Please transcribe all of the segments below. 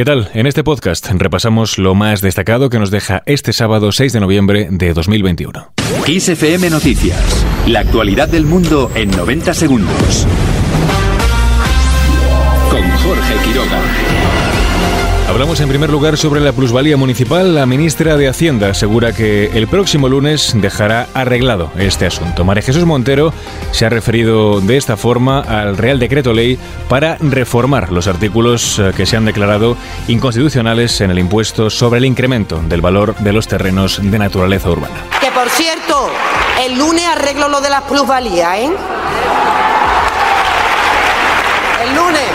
¿Qué tal? En este podcast repasamos lo más destacado que nos deja este sábado 6 de noviembre de 2021. XFM Noticias. La actualidad del mundo en 90 segundos. Con Jorge Quiroga. Hablamos en primer lugar sobre la plusvalía municipal. La ministra de Hacienda asegura que el próximo lunes dejará arreglado este asunto. María Jesús Montero se ha referido de esta forma al Real Decreto Ley para reformar los artículos eh, que se han declarado inconstitucionales en el impuesto sobre el incremento del valor de los terrenos de naturaleza urbana. Que por cierto, el lunes arreglo lo de las plusvalías, ¿eh? El lunes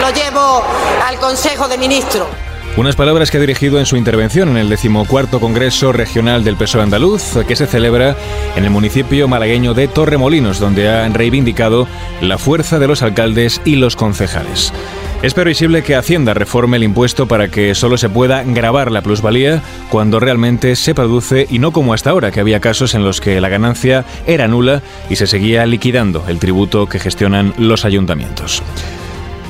lo llevo al Consejo de Ministros. Unas palabras que ha dirigido en su intervención en el decimocuarto Congreso Regional del PSOE Andaluz, que se celebra en el municipio malagueño de Torremolinos, donde ha reivindicado la fuerza de los alcaldes y los concejales. Es previsible que Hacienda reforme el impuesto para que solo se pueda grabar la plusvalía cuando realmente se produce y no como hasta ahora, que había casos en los que la ganancia era nula y se seguía liquidando el tributo que gestionan los ayuntamientos.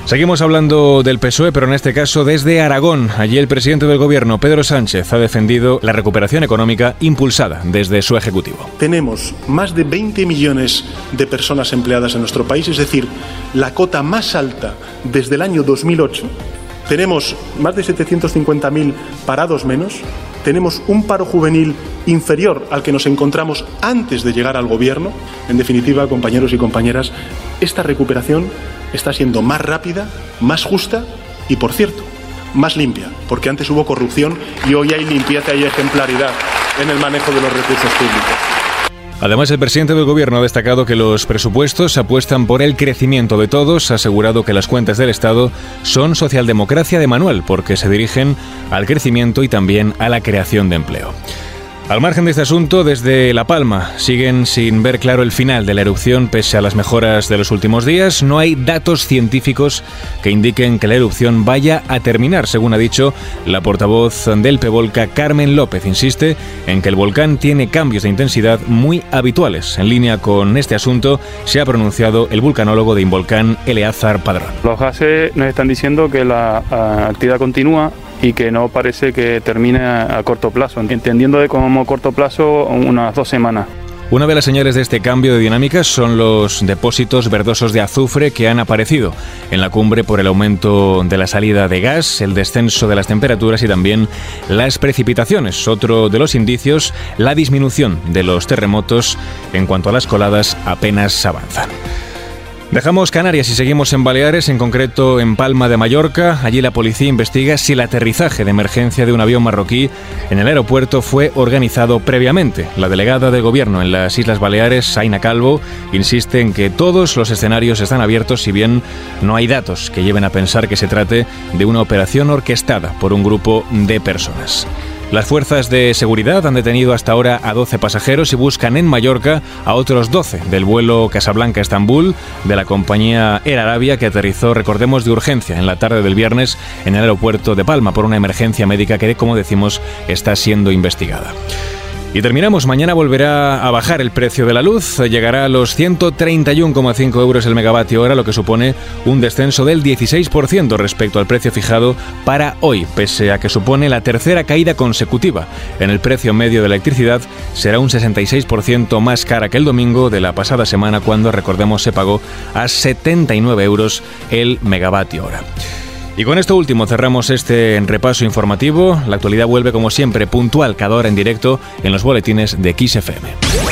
Seguimos hablando del PSOE, pero en este caso desde Aragón. Allí el presidente del gobierno, Pedro Sánchez, ha defendido la recuperación económica impulsada desde su ejecutivo. Tenemos más de 20 millones de personas empleadas en nuestro país, es decir, la cota más alta desde el año 2008. Tenemos más de 750.000 parados menos. Tenemos un paro juvenil inferior al que nos encontramos antes de llegar al gobierno. En definitiva, compañeros y compañeras, esta recuperación está siendo más rápida, más justa y, por cierto, más limpia, porque antes hubo corrupción y hoy hay limpieza y ejemplaridad en el manejo de los recursos públicos. Además, el presidente del gobierno ha destacado que los presupuestos apuestan por el crecimiento de todos, ha asegurado que las cuentas del Estado son socialdemocracia de manual, porque se dirigen al crecimiento y también a la creación de empleo. Al margen de este asunto, desde La Palma siguen sin ver claro el final de la erupción pese a las mejoras de los últimos días. No hay datos científicos que indiquen que la erupción vaya a terminar, según ha dicho la portavoz del Pevolca, Carmen López. Insiste en que el volcán tiene cambios de intensidad muy habituales. En línea con este asunto se ha pronunciado el vulcanólogo de Involcán, Eleazar Padrón. Los gases nos están diciendo que la actividad continúa y que no parece que termine a corto plazo, entendiendo de como corto plazo unas dos semanas. Una de las señales de este cambio de dinámica son los depósitos verdosos de azufre que han aparecido en la cumbre por el aumento de la salida de gas, el descenso de las temperaturas y también las precipitaciones. Otro de los indicios, la disminución de los terremotos en cuanto a las coladas apenas avanzan. Dejamos Canarias y seguimos en Baleares, en concreto en Palma de Mallorca. Allí la policía investiga si el aterrizaje de emergencia de un avión marroquí en el aeropuerto fue organizado previamente. La delegada de gobierno en las Islas Baleares, Aina Calvo, insiste en que todos los escenarios están abiertos si bien no hay datos que lleven a pensar que se trate de una operación orquestada por un grupo de personas. Las fuerzas de seguridad han detenido hasta ahora a 12 pasajeros y buscan en Mallorca a otros 12 del vuelo Casablanca-Estambul de la compañía Air Arabia que aterrizó, recordemos, de urgencia en la tarde del viernes en el aeropuerto de Palma por una emergencia médica que, como decimos, está siendo investigada. Y terminamos, mañana volverá a bajar el precio de la luz, llegará a los 131,5 euros el megavatio hora, lo que supone un descenso del 16% respecto al precio fijado para hoy, pese a que supone la tercera caída consecutiva en el precio medio de la electricidad, será un 66% más cara que el domingo de la pasada semana cuando, recordemos, se pagó a 79 euros el megavatio hora. Y con esto último cerramos este repaso informativo. La actualidad vuelve como siempre puntual cada hora en directo en los boletines de XFM.